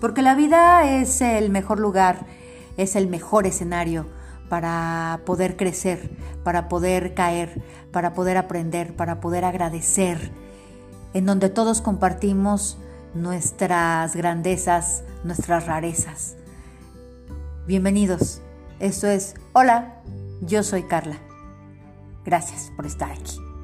Porque la vida es el mejor lugar, es el mejor escenario para poder crecer, para poder caer, para poder aprender, para poder agradecer, en donde todos compartimos nuestras grandezas, nuestras rarezas. Bienvenidos, esto es Hola, yo soy Carla. Gracias por estar aquí.